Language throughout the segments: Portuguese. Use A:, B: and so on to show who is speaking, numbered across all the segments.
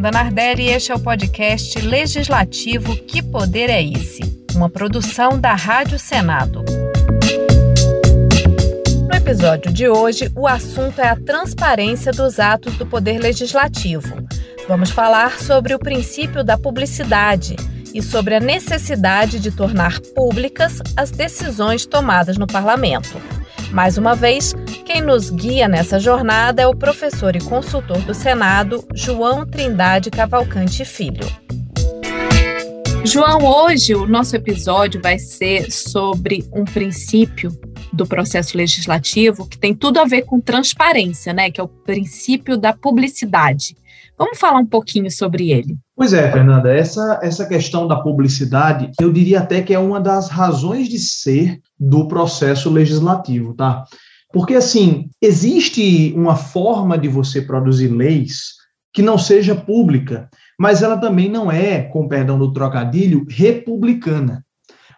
A: Fernanda Nardelli e este é o podcast Legislativo Que Poder é Esse? Uma produção da Rádio Senado. No episódio de hoje, o assunto é a transparência dos atos do Poder Legislativo. Vamos falar sobre o princípio da publicidade e sobre a necessidade de tornar públicas as decisões tomadas no parlamento. Mais uma vez, quem nos guia nessa jornada é o professor e consultor do Senado, João Trindade Cavalcante Filho. João, hoje o nosso episódio vai ser sobre um princípio do processo legislativo que tem tudo a ver com transparência, né? Que é o princípio da publicidade. Vamos falar um pouquinho sobre ele.
B: Pois é, Fernanda, essa, essa questão da publicidade, eu diria até que é uma das razões de ser do processo legislativo, tá? Porque, assim, existe uma forma de você produzir leis que não seja pública, mas ela também não é, com perdão do trocadilho, republicana.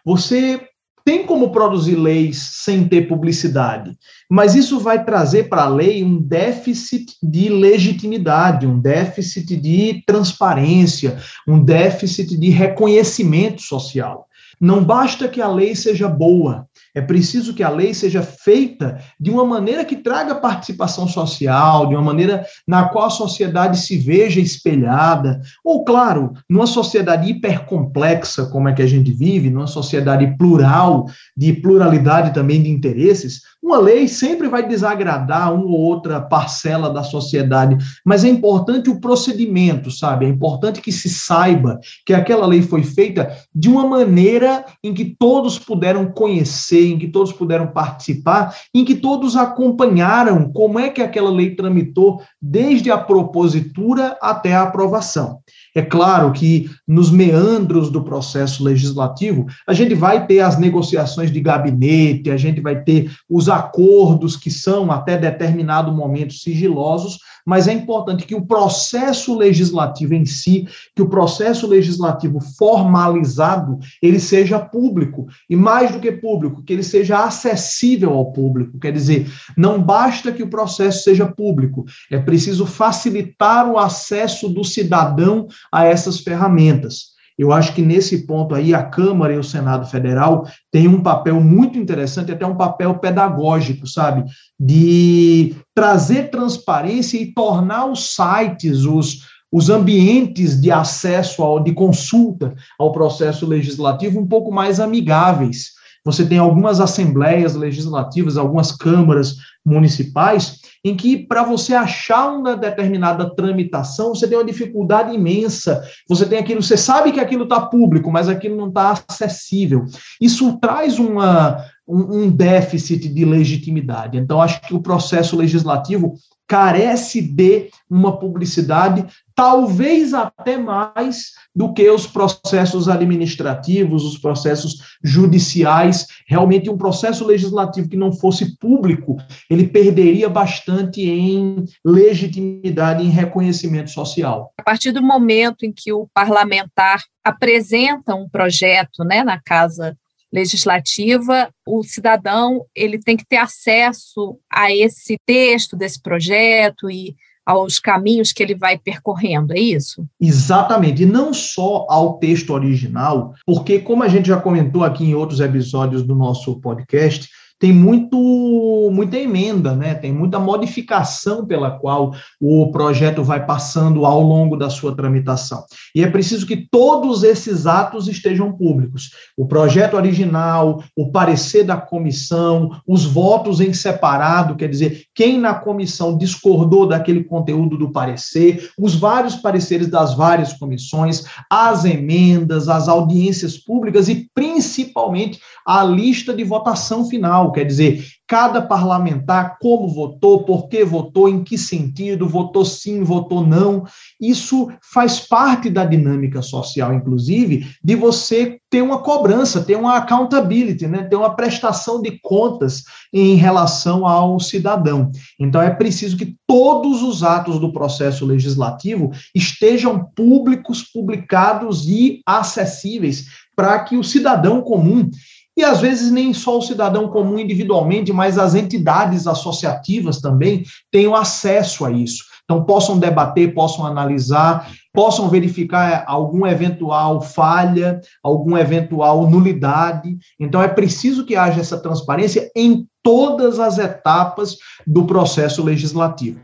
B: Você tem como produzir leis sem ter publicidade, mas isso vai trazer para a lei um déficit de legitimidade, um déficit de transparência, um déficit de reconhecimento social. Não basta que a lei seja boa, é preciso que a lei seja feita de uma maneira que traga participação social, de uma maneira na qual a sociedade se veja espelhada, ou, claro, numa sociedade hipercomplexa, como é que a gente vive, numa sociedade plural, de pluralidade também de interesses, uma lei sempre vai desagradar uma ou outra parcela da sociedade, mas é importante o procedimento, sabe? É importante que se saiba que aquela lei foi feita de uma maneira em que todos puderam conhecer, em que todos puderam participar, em que todos acompanharam como é que aquela lei tramitou desde a propositura até a aprovação. É claro que nos meandros do processo legislativo, a gente vai ter as negociações de gabinete, a gente vai ter os acordos que são até determinado momento sigilosos, mas é importante que o processo legislativo em si, que o processo legislativo formalizado, ele seja público, e mais do que público, que ele seja acessível ao público. Quer dizer, não basta que o processo seja público, é preciso facilitar o acesso do cidadão a essas ferramentas. Eu acho que nesse ponto aí a Câmara e o Senado Federal têm um papel muito interessante, até um papel pedagógico, sabe? De trazer transparência e tornar os sites, os, os ambientes de acesso, ao, de consulta ao processo legislativo um pouco mais amigáveis. Você tem algumas assembleias legislativas, algumas câmaras municipais, em que para você achar uma determinada tramitação, você tem uma dificuldade imensa. Você tem aquilo, você sabe que aquilo está público, mas aquilo não está acessível. Isso traz uma, um, um déficit de legitimidade. Então, acho que o processo legislativo carece de uma publicidade, talvez até mais do que os processos administrativos, os processos judiciais. Realmente, um processo legislativo que não fosse público, ele perderia bastante em legitimidade, em reconhecimento social.
A: A partir do momento em que o parlamentar apresenta um projeto né, na Casa legislativa, o cidadão ele tem que ter acesso a esse texto desse projeto e aos caminhos que ele vai percorrendo, é isso?
B: Exatamente, e não só ao texto original, porque como a gente já comentou aqui em outros episódios do nosso podcast, tem muito, muita emenda, né? tem muita modificação pela qual o projeto vai passando ao longo da sua tramitação. E é preciso que todos esses atos estejam públicos. O projeto original, o parecer da comissão, os votos em separado, quer dizer, quem na comissão discordou daquele conteúdo do parecer, os vários pareceres das várias comissões, as emendas, as audiências públicas e principalmente a lista de votação final quer dizer, cada parlamentar como votou, por que votou, em que sentido, votou sim, votou não. Isso faz parte da dinâmica social, inclusive, de você ter uma cobrança, ter uma accountability, né? ter uma prestação de contas em relação ao cidadão. Então, é preciso que todos os atos do processo legislativo estejam públicos, publicados e acessíveis para que o cidadão comum e às vezes nem só o cidadão comum individualmente, mas as entidades associativas também tenham acesso a isso. Então, possam debater, possam analisar. possam verificar algum eventual falha, alguma eventual nulidade. Então, é preciso que haja essa transparência em todas as etapas do processo legislativo.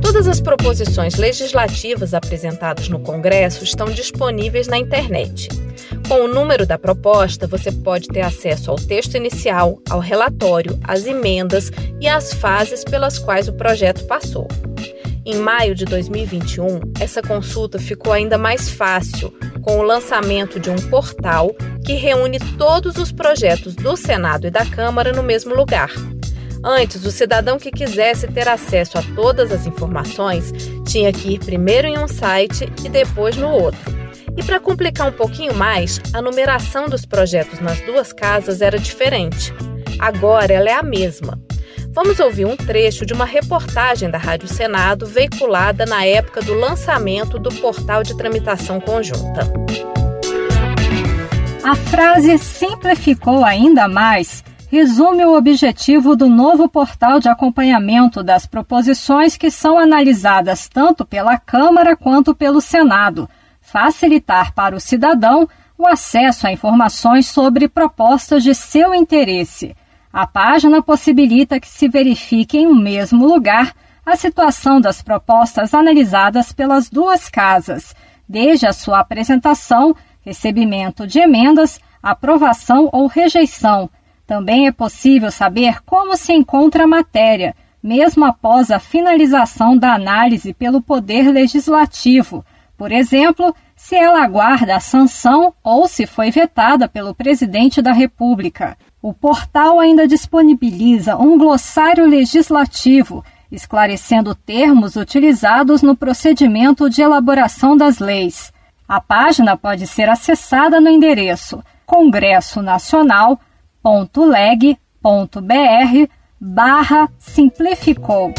A: Todas as proposições legislativas apresentadas no Congresso estão disponíveis na internet. Com o número da proposta, você pode ter acesso ao texto inicial, ao relatório, às emendas e às fases pelas quais o projeto passou. Em maio de 2021, essa consulta ficou ainda mais fácil com o lançamento de um portal que reúne todos os projetos do Senado e da Câmara no mesmo lugar. Antes, o cidadão que quisesse ter acesso a todas as informações tinha que ir primeiro em um site e depois no outro. E para complicar um pouquinho mais, a numeração dos projetos nas duas casas era diferente. Agora ela é a mesma. Vamos ouvir um trecho de uma reportagem da Rádio Senado veiculada na época do lançamento do portal de tramitação conjunta.
C: A frase simplificou ainda mais resume o objetivo do novo portal de acompanhamento das proposições que são analisadas tanto pela Câmara quanto pelo Senado facilitar para o cidadão o acesso a informações sobre propostas de seu interesse. A página possibilita que se verifique em um mesmo lugar a situação das propostas analisadas pelas duas casas, desde a sua apresentação, recebimento de emendas, aprovação ou rejeição. Também é possível saber como se encontra a matéria, mesmo após a finalização da análise pelo Poder Legislativo, por exemplo, se ela aguarda a sanção ou se foi vetada pelo presidente da República. O portal ainda disponibiliza um glossário legislativo esclarecendo termos utilizados no procedimento de elaboração das leis. A página pode ser acessada no endereço congressonacional.leg.br barra simplificou.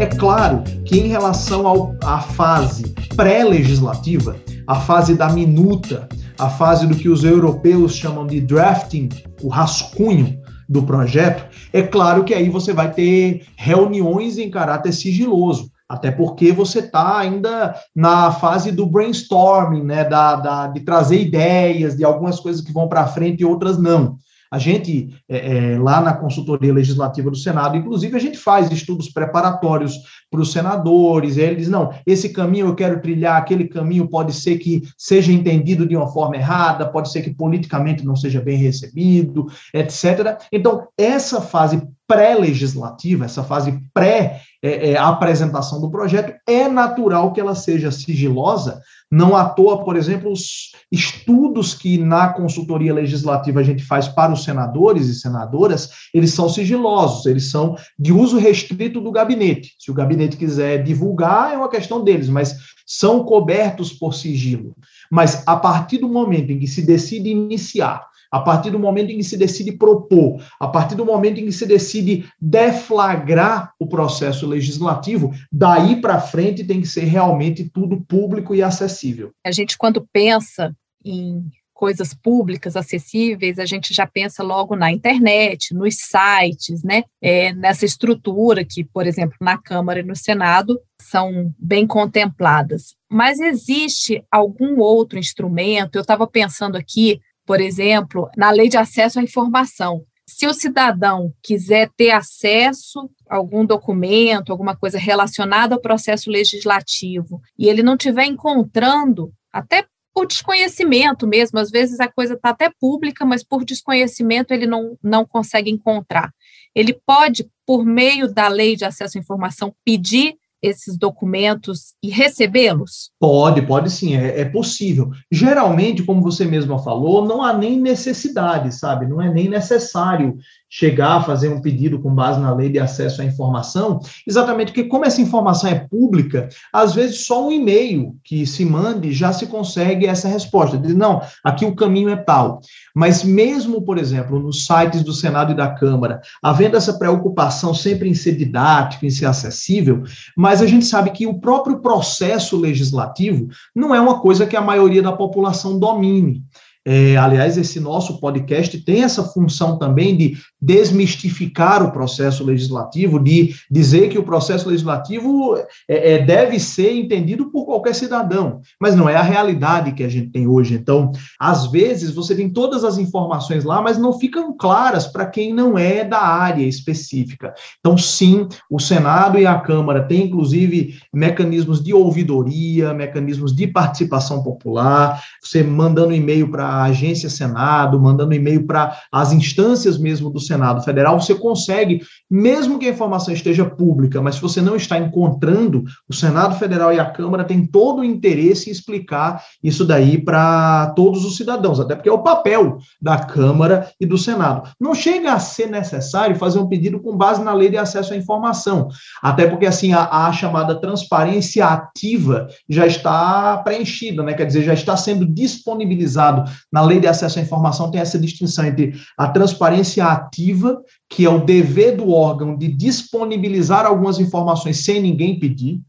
B: É claro que em relação à fase pré-legislativa, a fase da minuta, a fase do que os europeus chamam de drafting, o rascunho do projeto, é claro que aí você vai ter reuniões em caráter sigiloso, até porque você está ainda na fase do brainstorming, né, da, da, de trazer ideias de algumas coisas que vão para frente e outras não. A gente, é, é, lá na consultoria legislativa do Senado, inclusive, a gente faz estudos preparatórios para os senadores, e eles não, esse caminho eu quero trilhar, aquele caminho pode ser que seja entendido de uma forma errada, pode ser que politicamente não seja bem recebido, etc. Então, essa fase pré-legislativa, essa fase pré-apresentação é, é, do projeto, é natural que ela seja sigilosa, não à toa, por exemplo, os estudos que na consultoria legislativa a gente faz para os senadores e senadoras, eles são sigilosos, eles são de uso restrito do gabinete. Se o gabinete quiser divulgar, é uma questão deles, mas são cobertos por sigilo. Mas a partir do momento em que se decide iniciar a partir do momento em que se decide propor, a partir do momento em que se decide deflagrar o processo legislativo, daí para frente tem que ser realmente tudo público e acessível.
A: A gente, quando pensa em coisas públicas acessíveis, a gente já pensa logo na internet, nos sites, né? É, nessa estrutura que, por exemplo, na Câmara e no Senado são bem contempladas. Mas existe algum outro instrumento? Eu estava pensando aqui por exemplo, na lei de acesso à informação. Se o cidadão quiser ter acesso a algum documento, alguma coisa relacionada ao processo legislativo, e ele não estiver encontrando, até por desconhecimento mesmo, às vezes a coisa está até pública, mas por desconhecimento ele não, não consegue encontrar. Ele pode, por meio da lei de acesso à informação, pedir esses documentos e recebê-los?
B: Pode, pode sim, é, é, possível. Geralmente, como você mesma falou, não há nem necessidade, sabe? Não é nem necessário chegar a fazer um pedido com base na lei de acesso à informação, exatamente porque, como essa informação é pública, às vezes só um e-mail que se mande já se consegue essa resposta. Diz, não, aqui o caminho é tal. Mas mesmo, por exemplo, nos sites do Senado e da Câmara, havendo essa preocupação sempre em ser didático, em ser acessível, mas a gente sabe que o próprio processo legislativo não é uma coisa que a maioria da população domine. É, aliás, esse nosso podcast tem essa função também de desmistificar o processo legislativo, de dizer que o processo legislativo é, é, deve ser entendido por qualquer cidadão, mas não é a realidade que a gente tem hoje. Então, às vezes, você tem todas as informações lá, mas não ficam claras para quem não é da área específica. Então, sim, o Senado e a Câmara têm, inclusive, mecanismos de ouvidoria, mecanismos de participação popular, você mandando e-mail para a agência Senado, mandando e-mail para as instâncias mesmo do Senado Federal, você consegue, mesmo que a informação esteja pública, mas se você não está encontrando, o Senado Federal e a Câmara têm todo o interesse em explicar isso daí para todos os cidadãos, até porque é o papel da Câmara e do Senado. Não chega a ser necessário fazer um pedido com base na lei de acesso à informação, até porque assim a, a chamada transparência ativa já está preenchida, né? Quer dizer, já está sendo disponibilizado na lei de acesso à informação tem essa distinção entre a transparência ativa que é o dever do órgão de disponibilizar algumas informações sem ninguém pedir,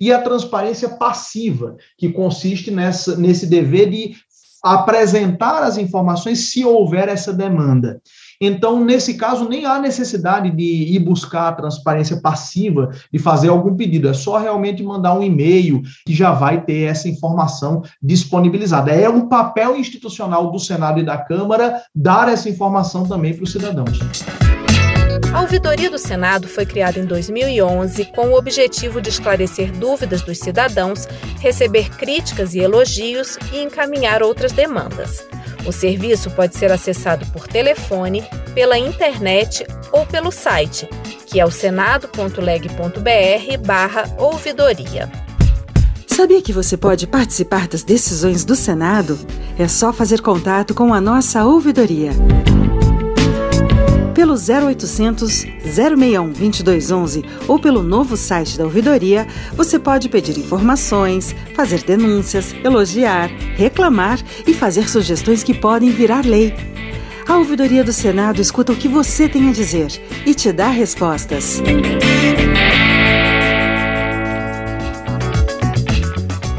B: e a transparência passiva, que consiste nessa, nesse dever de apresentar as informações se houver essa demanda. Então, nesse caso, nem há necessidade de ir buscar a transparência passiva, de fazer algum pedido, é só realmente mandar um e-mail que já vai ter essa informação disponibilizada. É um papel institucional do Senado e da Câmara dar essa informação também para os cidadãos.
A: A Ouvidoria do Senado foi criada em 2011 com o objetivo de esclarecer dúvidas dos cidadãos, receber críticas e elogios e encaminhar outras demandas. O serviço pode ser acessado por telefone, pela internet ou pelo site, que é o senado.leg.br/ouvidoria.
D: Sabia que você pode participar das decisões do Senado? É só fazer contato com a nossa ouvidoria pelo 0800 061 2211 ou pelo novo site da ouvidoria, você pode pedir informações, fazer denúncias, elogiar, reclamar e fazer sugestões que podem virar lei. A ouvidoria do Senado escuta o que você tem a dizer e te dá respostas.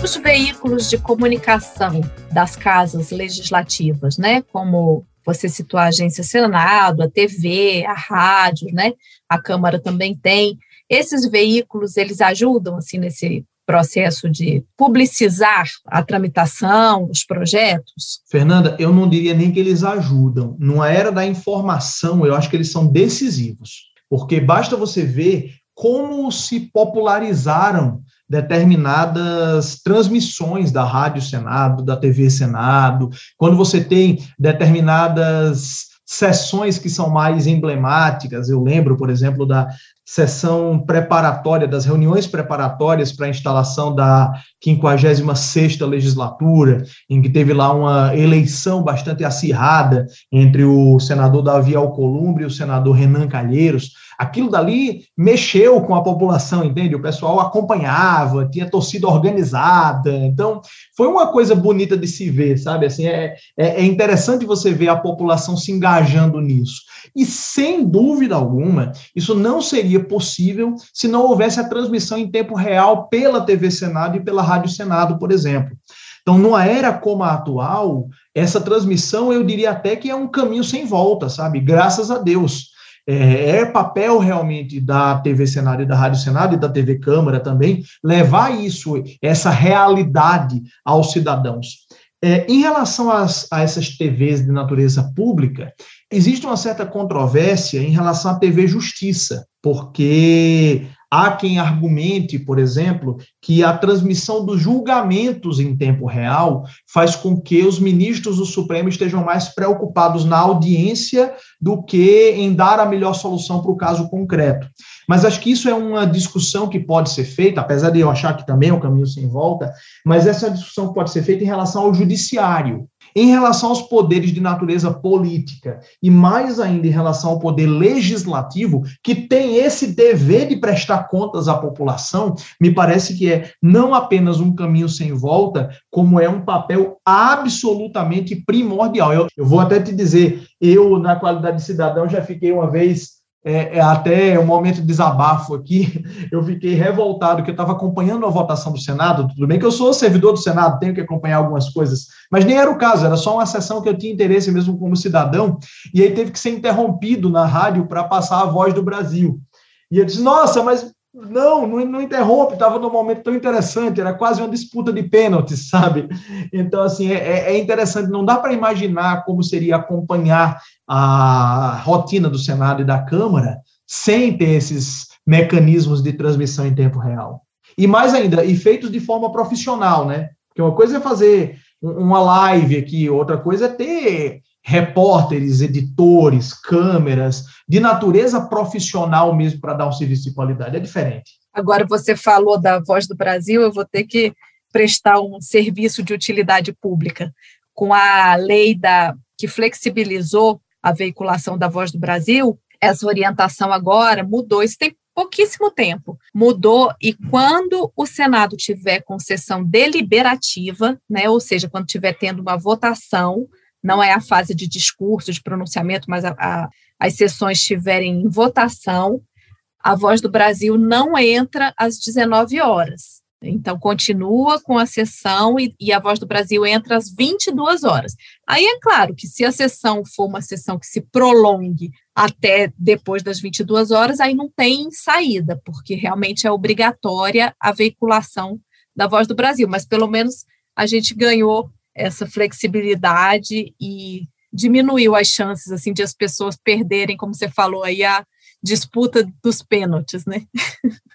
A: Os veículos de comunicação das casas legislativas, né, como você citou a agência Senado, a TV, a rádio, né? A Câmara também tem. Esses veículos, eles ajudam, assim, nesse processo de publicizar a tramitação, os projetos?
B: Fernanda, eu não diria nem que eles ajudam. Numa era da informação, eu acho que eles são decisivos, porque basta você ver como se popularizaram determinadas transmissões da Rádio Senado, da TV Senado, quando você tem determinadas sessões que são mais emblemáticas, eu lembro, por exemplo, da sessão preparatória, das reuniões preparatórias para a instalação da 56ª legislatura, em que teve lá uma eleição bastante acirrada entre o senador Davi Alcolumbre e o senador Renan Calheiros, aquilo dali mexeu com a população, entende? O pessoal acompanhava, tinha torcida organizada, então foi uma coisa bonita de se ver, sabe? Assim, é, é, é interessante você ver a população se engajando nisso. E sem dúvida alguma, isso não seria possível se não houvesse a transmissão em tempo real pela TV Senado e pela Rádio Senado, por exemplo. Então, numa era como a atual, essa transmissão eu diria até que é um caminho sem volta, sabe? Graças a Deus. É, é, papel realmente da TV Senado e da Rádio Senado e da TV Câmara também levar isso, essa realidade aos cidadãos. É, em relação às, a essas TVs de natureza pública, existe uma certa controvérsia em relação à TV Justiça, porque Há quem argumente, por exemplo, que a transmissão dos julgamentos em tempo real faz com que os ministros do Supremo estejam mais preocupados na audiência do que em dar a melhor solução para o caso concreto. Mas acho que isso é uma discussão que pode ser feita, apesar de eu achar que também é um caminho sem volta, mas essa discussão pode ser feita em relação ao judiciário. Em relação aos poderes de natureza política, e mais ainda em relação ao poder legislativo, que tem esse dever de prestar contas à população, me parece que é não apenas um caminho sem volta, como é um papel absolutamente primordial. Eu, eu vou até te dizer, eu, na qualidade de cidadão, já fiquei uma vez é, é, até um momento de desabafo aqui, eu fiquei revoltado que eu estava acompanhando a votação do Senado, tudo bem que eu sou servidor do Senado, tenho que acompanhar algumas coisas, mas nem era o caso, era só uma sessão que eu tinha interesse mesmo como cidadão, e aí teve que ser interrompido na rádio para passar a voz do Brasil. E eu disse, nossa, mas não, não, não interrompe, estava num momento tão interessante, era quase uma disputa de pênaltis, sabe? Então, assim, é, é, é interessante, não dá para imaginar como seria acompanhar a rotina do Senado e da Câmara sem ter esses mecanismos de transmissão em tempo real. E mais ainda, e feitos de forma profissional, né? Porque uma coisa é fazer uma live aqui, outra coisa é ter repórteres, editores, câmeras, de natureza profissional mesmo para dar um serviço de qualidade. É diferente.
A: Agora, você falou da Voz do Brasil, eu vou ter que prestar um serviço de utilidade pública. Com a lei da, que flexibilizou a veiculação da Voz do Brasil, essa orientação agora mudou. Isso tem pouquíssimo tempo. Mudou e quando o Senado tiver com sessão deliberativa, né, ou seja, quando tiver tendo uma votação, não é a fase de discurso, de pronunciamento, mas a, a, as sessões estiverem em votação, a Voz do Brasil não entra às 19 horas. Então, continua com a sessão e, e, a Voz do Brasil entra às 22 horas. Aí é claro que se a sessão for uma sessão que se prolongue até depois das 22 horas, aí não tem saída, porque realmente é obrigatória a veiculação da Voz do Brasil. Mas pelo menos a gente ganhou essa flexibilidade e diminuiu as chances assim de as pessoas perderem, como você falou aí, a disputa dos pênaltis, né?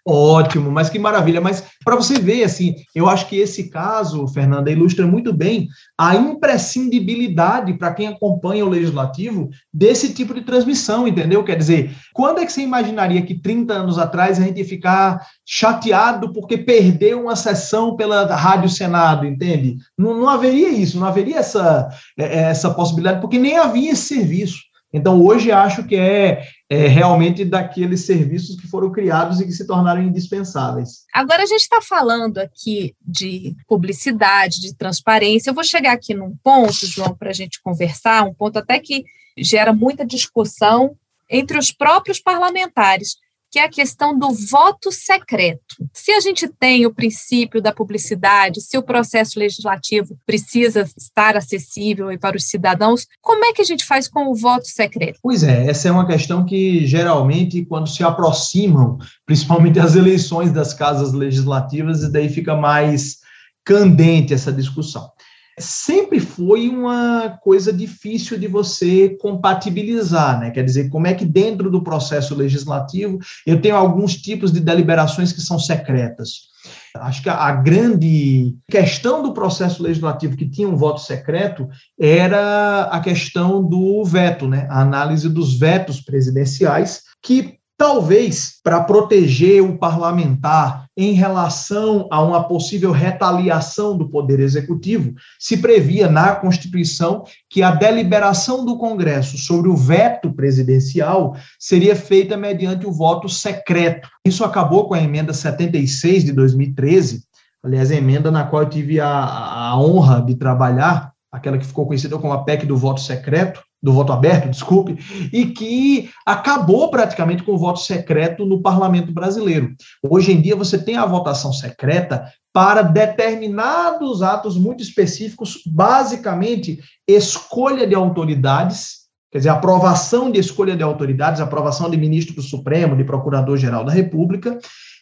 B: Ótimo, mas que maravilha. Mas para você ver, assim, eu acho que esse caso, Fernanda, ilustra muito bem a imprescindibilidade para quem acompanha o legislativo desse tipo de transmissão, entendeu? Quer dizer, quando é que você imaginaria que 30 anos atrás a gente ia ficar chateado porque perdeu uma sessão pela Rádio Senado, entende? Não, não haveria isso, não haveria essa, é, essa possibilidade, porque nem havia esse serviço. Então, hoje acho que é, é, realmente daqueles serviços que foram criados e que se tornaram indispensáveis.
A: Agora, a gente está falando aqui de publicidade, de transparência. Eu vou chegar aqui num ponto, João, para a gente conversar, um ponto até que gera muita discussão entre os próprios parlamentares que é a questão do voto secreto. Se a gente tem o princípio da publicidade, se o processo legislativo precisa estar acessível para os cidadãos, como é que a gente faz com o voto secreto?
B: Pois é, essa é uma questão que geralmente, quando se aproximam, principalmente as eleições das casas legislativas, daí fica mais candente essa discussão sempre foi uma coisa difícil de você compatibilizar, né? Quer dizer, como é que dentro do processo legislativo eu tenho alguns tipos de deliberações que são secretas. Acho que a, grande questão do processo legislativo que tinha um voto secreto era a questão do veto, né? A análise dos vetos presidenciais, que Talvez para proteger o parlamentar em relação a uma possível retaliação do Poder Executivo, se previa na Constituição que a deliberação do Congresso sobre o veto presidencial seria feita mediante o voto secreto. Isso acabou com a emenda 76 de 2013, aliás, a emenda na qual eu tive a, a honra de trabalhar, aquela que ficou conhecida como a PEC do voto secreto do voto aberto, desculpe, e que acabou praticamente com o voto secreto no parlamento brasileiro. Hoje em dia você tem a votação secreta para determinados atos muito específicos, basicamente escolha de autoridades, quer dizer, aprovação de escolha de autoridades, aprovação de ministro do Supremo, de procurador-geral da República,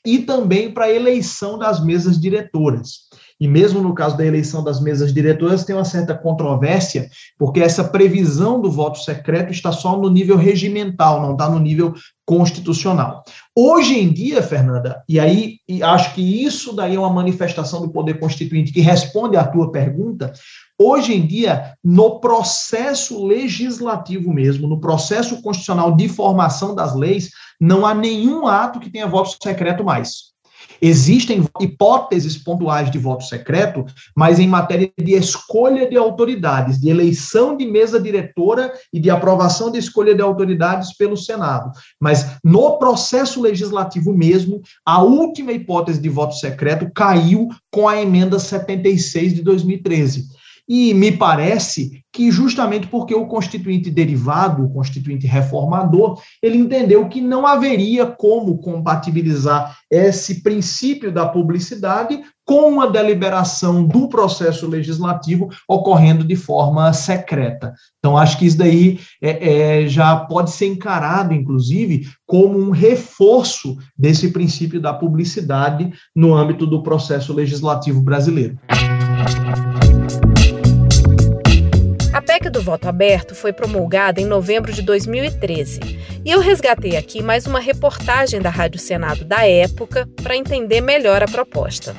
B: e também para eleição das mesas diretoras. E mesmo no caso da eleição das mesas diretoras, tem uma certa controvérsia, porque essa previsão do voto secreto está só no nível regimental, não está no nível constitucional. Hoje em dia, Fernanda, e aí e acho que isso daí é uma manifestação do poder constituinte que responde à tua pergunta, hoje em dia, no processo legislativo mesmo, no processo constitucional de formação das leis, não há nenhum ato que tenha voto secreto mais. Existem hipóteses pontuais de voto secreto, mas em matéria de escolha de autoridades, de eleição de mesa diretora e de aprovação de escolha de autoridades pelo Senado. Mas no processo legislativo mesmo, a última hipótese de voto secreto caiu com a emenda 76 de 2013. E me parece que justamente porque o constituinte derivado, o constituinte reformador, ele entendeu que não haveria como compatibilizar esse princípio da publicidade com uma deliberação do processo legislativo ocorrendo de forma secreta. Então, acho que isso daí é, é, já pode ser encarado, inclusive, como um reforço desse princípio da publicidade no âmbito do processo legislativo brasileiro.
A: Do voto aberto foi promulgada em novembro de 2013. E eu resgatei aqui mais uma reportagem da Rádio Senado da época para entender melhor a proposta.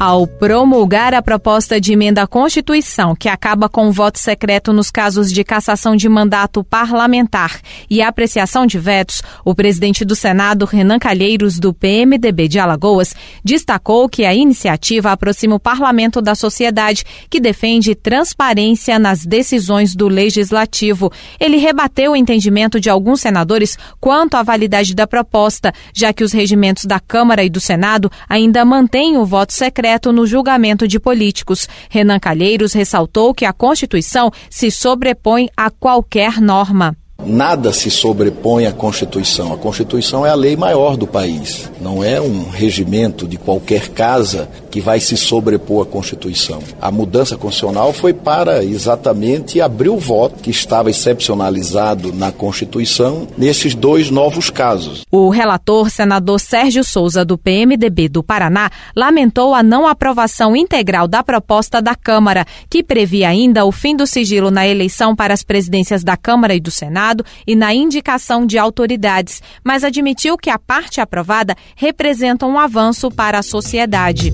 E: Ao promulgar a proposta de emenda à Constituição, que acaba com o voto secreto nos casos de cassação de mandato parlamentar e apreciação de vetos, o presidente do Senado, Renan Calheiros, do PMDB de Alagoas, destacou que a iniciativa aproxima o parlamento da sociedade, que defende transparência nas decisões do legislativo. Ele rebateu o entendimento de alguns senadores quanto à validade da proposta, já que os regimentos da Câmara e do Senado ainda mantêm o voto secreto no julgamento de políticos. Renan Calheiros ressaltou que a Constituição se sobrepõe a qualquer norma.
F: Nada se sobrepõe à Constituição. A Constituição é a lei maior do país. Não é um regimento de qualquer casa que vai se sobrepor à Constituição. A mudança constitucional foi para exatamente abrir o voto que estava excepcionalizado na Constituição nesses dois novos casos.
E: O relator, senador Sérgio Souza, do PMDB do Paraná, lamentou a não aprovação integral da proposta da Câmara, que previa ainda o fim do sigilo na eleição para as presidências da Câmara e do Senado e na indicação de autoridades, mas admitiu que a parte aprovada representa um avanço para a sociedade.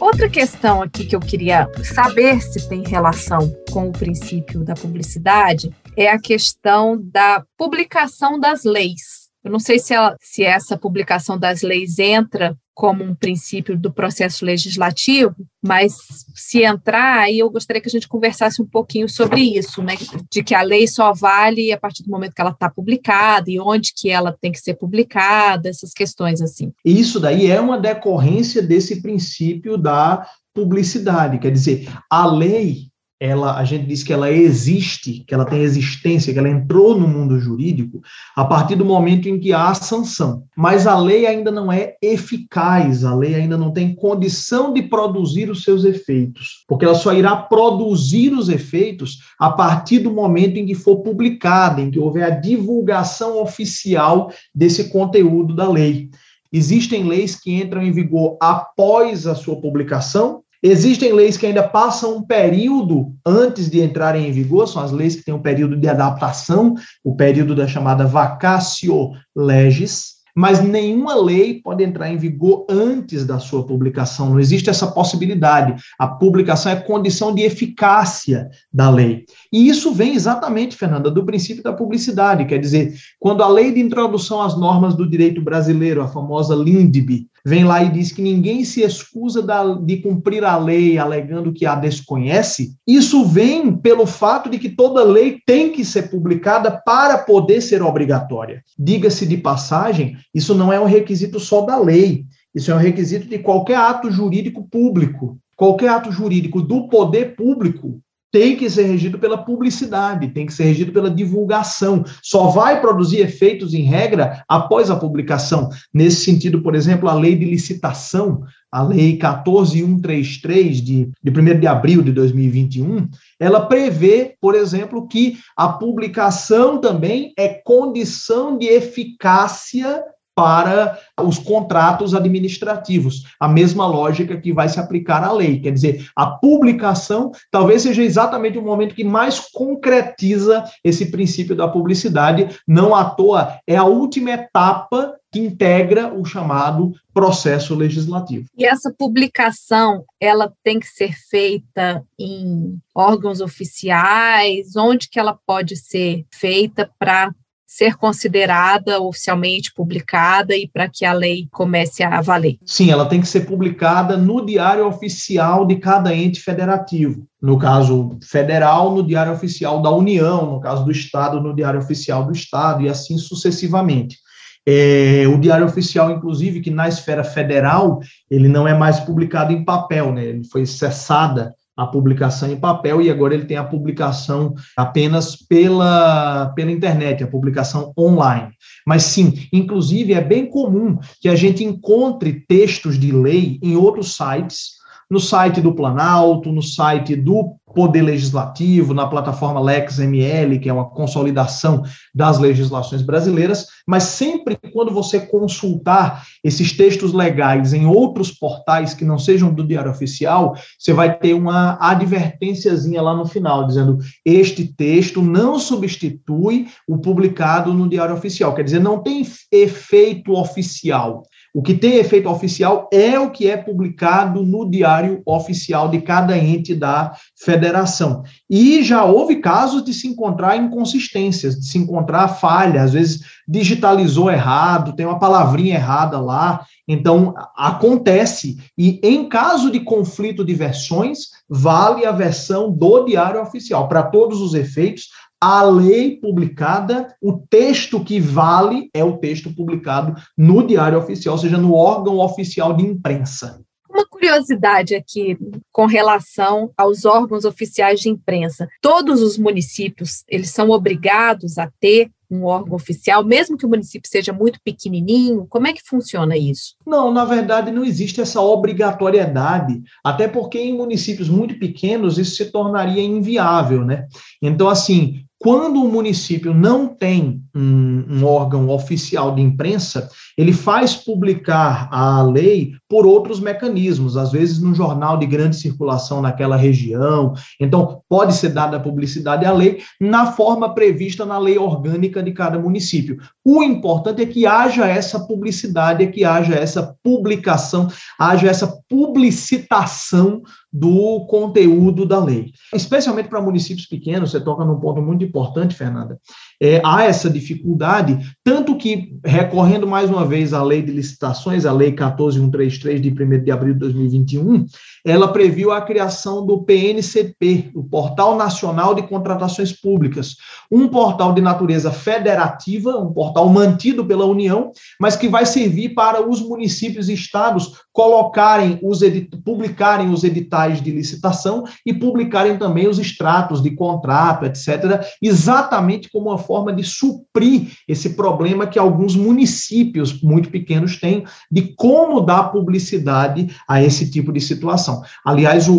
A: Outra questão aqui que eu queria saber se tem relação com o princípio da publicidade é a questão da publicação das leis. Eu não sei se, ela, se essa publicação das leis entra como um princípio do processo legislativo, mas se entrar, aí eu gostaria que a gente conversasse um pouquinho sobre isso, né? De que a lei só vale a partir do momento que ela está publicada e onde que ela tem que ser publicada, essas questões assim.
B: Isso daí é uma decorrência desse princípio da publicidade, quer dizer, a lei ela, a gente diz que ela existe, que ela tem existência, que ela entrou no mundo jurídico a partir do momento em que há sanção. Mas a lei ainda não é eficaz, a lei ainda não tem condição de produzir os seus efeitos, porque ela só irá produzir os efeitos a partir do momento em que for publicada, em que houver a divulgação oficial desse conteúdo da lei. Existem leis que entram em vigor após a sua publicação, Existem leis que ainda passam um período antes de entrarem em vigor, são as leis que têm um período de adaptação, o período da chamada vacatio legis, mas nenhuma lei pode entrar em vigor antes da sua publicação. Não existe essa possibilidade. A publicação é condição de eficácia da lei. E isso vem exatamente, Fernanda, do princípio da publicidade. Quer dizer, quando a lei de introdução às normas do direito brasileiro, a famosa LINDB, vem lá e diz que ninguém se excusa de cumprir a lei alegando que a desconhece, isso vem pelo fato de que toda lei tem que ser publicada para poder ser obrigatória. Diga-se de passagem, isso não é um requisito só da lei, isso é um requisito de qualquer ato jurídico público. Qualquer ato jurídico do poder público tem que ser regido pela publicidade, tem que ser regido pela divulgação. Só vai produzir efeitos em regra após a publicação. Nesse sentido, por exemplo, a lei de licitação, a lei 14133 de, de 1 de abril de 2021, ela prevê, por exemplo, que a publicação também é condição de eficácia para os contratos administrativos. A mesma lógica que vai se aplicar à lei. Quer dizer, a publicação talvez seja exatamente o momento que mais concretiza esse princípio da publicidade. Não à toa, é a última etapa que integra o chamado processo legislativo.
A: E essa publicação, ela tem que ser feita em órgãos oficiais? Onde que ela pode ser feita para ser considerada oficialmente publicada e para que a lei comece a valer?
B: Sim, ela tem que ser publicada no diário oficial de cada ente federativo. No caso federal, no diário oficial da União, no caso do Estado, no diário oficial do Estado, e assim sucessivamente. É, o Diário Oficial, inclusive, que na esfera federal, ele não é mais publicado em papel, né? Ele foi cessada a publicação em papel e agora ele tem a publicação apenas pela, pela internet, a publicação online. Mas sim, inclusive é bem comum que a gente encontre textos de lei em outros sites no site do Planalto, no site do Poder Legislativo, na plataforma LexML, que é uma consolidação das legislações brasileiras, mas sempre quando você consultar esses textos legais em outros portais que não sejam do Diário Oficial, você vai ter uma advertênciazinha lá no final, dizendo este texto não substitui o publicado no Diário Oficial, quer dizer, não tem efeito oficial. O que tem efeito oficial é o que é publicado no diário oficial de cada ente da federação. E já houve casos de se encontrar inconsistências, de se encontrar falha, às vezes digitalizou errado, tem uma palavrinha errada lá. Então, acontece. E em caso de conflito de versões, vale a versão do diário oficial. Para todos os efeitos, a lei publicada, o texto que vale é o texto publicado no Diário Oficial, ou seja, no órgão oficial de imprensa.
A: Uma curiosidade aqui com relação aos órgãos oficiais de imprensa. Todos os municípios, eles são obrigados a ter um órgão oficial, mesmo que o município seja muito pequenininho? Como é que funciona isso?
B: Não, na verdade não existe essa obrigatoriedade, até porque em municípios muito pequenos isso se tornaria inviável, né? Então, assim, quando o município não tem um, um, órgão oficial de imprensa, ele faz publicar a lei por outros mecanismos, às vezes no jornal de grande circulação naquela região. Então, pode ser dada publicidade à lei na forma prevista na lei orgânica de cada município. O importante é que haja essa publicidade, é que haja essa publicação, haja essa publicitação do conteúdo da lei. Especialmente para municípios pequenos, você toca num ponto muito importante, Fernanda. É, há essa dificuldade, tanto que, recorrendo mais uma vez à lei de licitações, a lei 14133 de 1 de abril de 2021, ela previu a criação do PNCP, o Portal Nacional de Contratações Públicas, um portal de natureza federativa, um portal mantido pela União, mas que vai servir para os municípios e estados colocarem os publicarem os editais de licitação e publicarem também os extratos de contrato, etc., exatamente como uma forma de suprir esse problema que alguns municípios muito pequenos têm de como dar publicidade a esse tipo de situação. Aliás, o,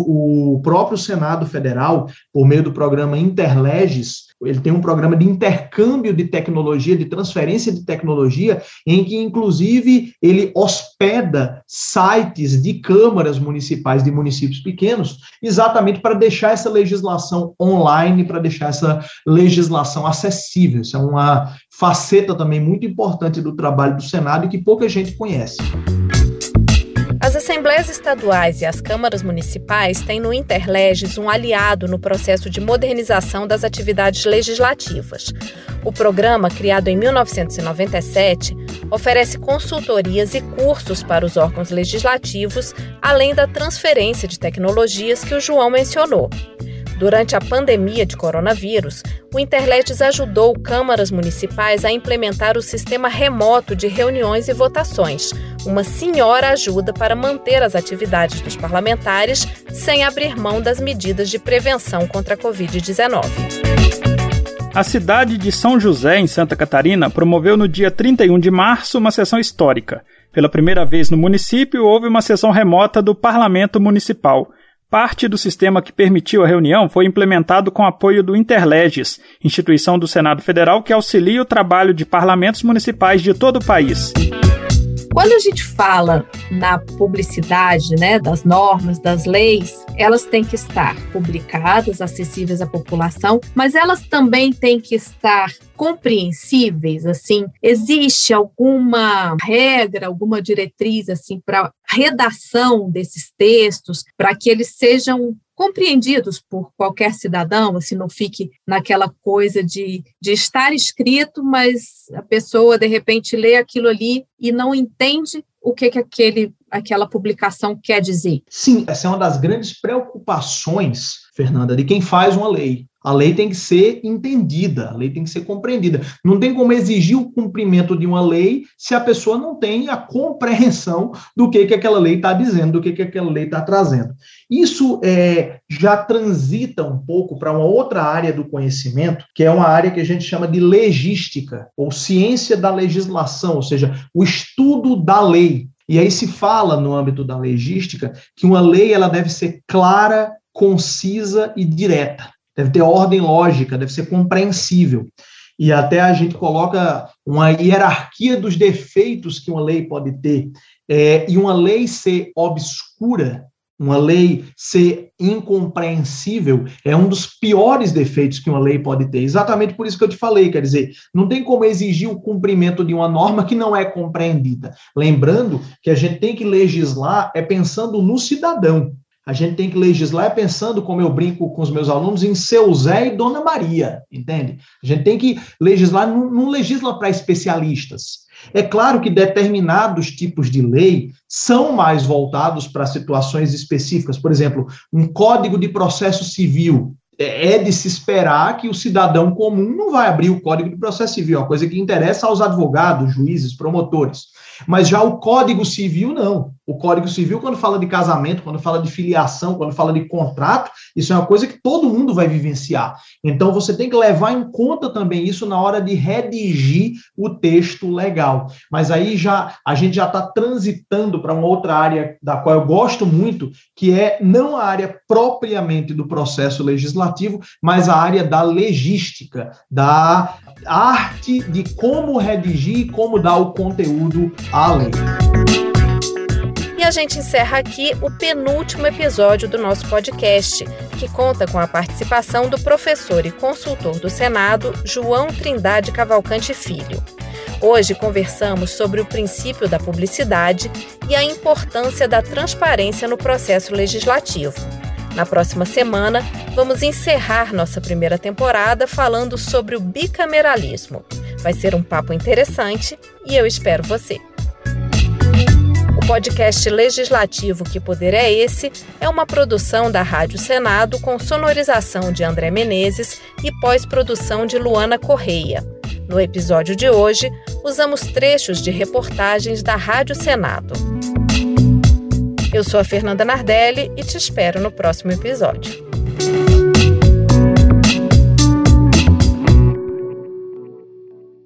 B: o próprio Senado Federal, por meio do programa Interleges, ele tem um programa de intercâmbio de tecnologia, de transferência de tecnologia, em que, inclusive, ele hospeda sites de câmaras municipais de municípios pequenos, exatamente para deixar essa legislação online, para deixar essa legislação acessível. Isso é uma faceta também muito importante do trabalho do Senado e que pouca gente conhece.
A: As assembleias estaduais e as câmaras municipais têm no Interleges um aliado no processo de modernização das atividades legislativas. O programa, criado em 1997, oferece consultorias e cursos para os órgãos legislativos, além da transferência de tecnologias que o João mencionou. Durante a pandemia de coronavírus, o Interletes ajudou câmaras municipais a implementar o sistema remoto de reuniões e votações, uma senhora ajuda para manter as atividades dos parlamentares sem abrir mão das medidas de prevenção contra a Covid-19.
G: A cidade de São José, em Santa Catarina, promoveu no dia 31 de março uma sessão histórica. Pela primeira vez no município, houve uma sessão remota do Parlamento Municipal. Parte do sistema que permitiu a reunião foi implementado com apoio do Interleges, instituição do Senado Federal que auxilia o trabalho de parlamentos municipais de todo o país.
A: Quando a gente fala na publicidade, né, das normas, das leis, elas têm que estar publicadas, acessíveis à população, mas elas também têm que estar compreensíveis, assim, existe alguma regra, alguma diretriz assim para redação desses textos, para que eles sejam compreendidos por qualquer cidadão, assim, não fique naquela coisa de, de estar escrito, mas a pessoa de repente lê aquilo ali e não entende o que, que aquele, aquela publicação quer dizer.
B: Sim, essa é uma das grandes preocupações, Fernanda, de quem faz uma lei. A lei tem que ser entendida, a lei tem que ser compreendida. Não tem como exigir o cumprimento de uma lei se a pessoa não tem a compreensão do que, que aquela lei está dizendo, do que, que aquela lei está trazendo. Isso é, já transita um pouco para uma outra área do conhecimento, que é uma área que a gente chama de legística, ou ciência da legislação, ou seja, o estudo da lei. E aí se fala no âmbito da legística que uma lei ela deve ser clara, concisa e direta deve ter ordem lógica, deve ser compreensível. E até a gente coloca uma hierarquia dos defeitos que uma lei pode ter. É, e uma lei ser obscura, uma lei ser incompreensível, é um dos piores defeitos que uma lei pode ter. Exatamente por isso que eu te falei, quer dizer, não tem como exigir o cumprimento de uma norma que não é compreendida. Lembrando que a gente tem que legislar é pensando no cidadão. A gente tem que legislar pensando, como eu brinco com os meus alunos, em seu Zé e Dona Maria, entende? A gente tem que legislar, não, não legisla para especialistas. É claro que determinados tipos de lei são mais voltados para situações específicas. Por exemplo, um código de processo civil. É, é de se esperar que o cidadão comum não vai abrir o código de processo civil, é uma coisa que interessa aos advogados, juízes, promotores. Mas já o Código Civil, não. O Código Civil, quando fala de casamento, quando fala de filiação, quando fala de contrato, isso é uma coisa que todo mundo vai vivenciar. Então, você tem que levar em conta também isso na hora de redigir o texto legal. Mas aí já a gente já está transitando para uma outra área da qual eu gosto muito, que é não a área propriamente do processo legislativo, mas a área da legística, da arte de como redigir e como dar o conteúdo à lei.
H: E a gente encerra aqui o penúltimo episódio do nosso podcast, que conta com a participação do professor e consultor do Senado, João Trindade Cavalcante Filho. Hoje conversamos sobre o princípio da publicidade e a importância da transparência no processo legislativo. Na próxima semana, vamos encerrar nossa primeira temporada falando sobre o bicameralismo. Vai ser um papo interessante e eu espero você. Podcast legislativo Que Poder é Esse é uma produção da Rádio Senado com sonorização de André Menezes e pós-produção de Luana Correia. No episódio de hoje, usamos trechos de reportagens da Rádio Senado. Eu sou a Fernanda Nardelli e te espero no próximo episódio.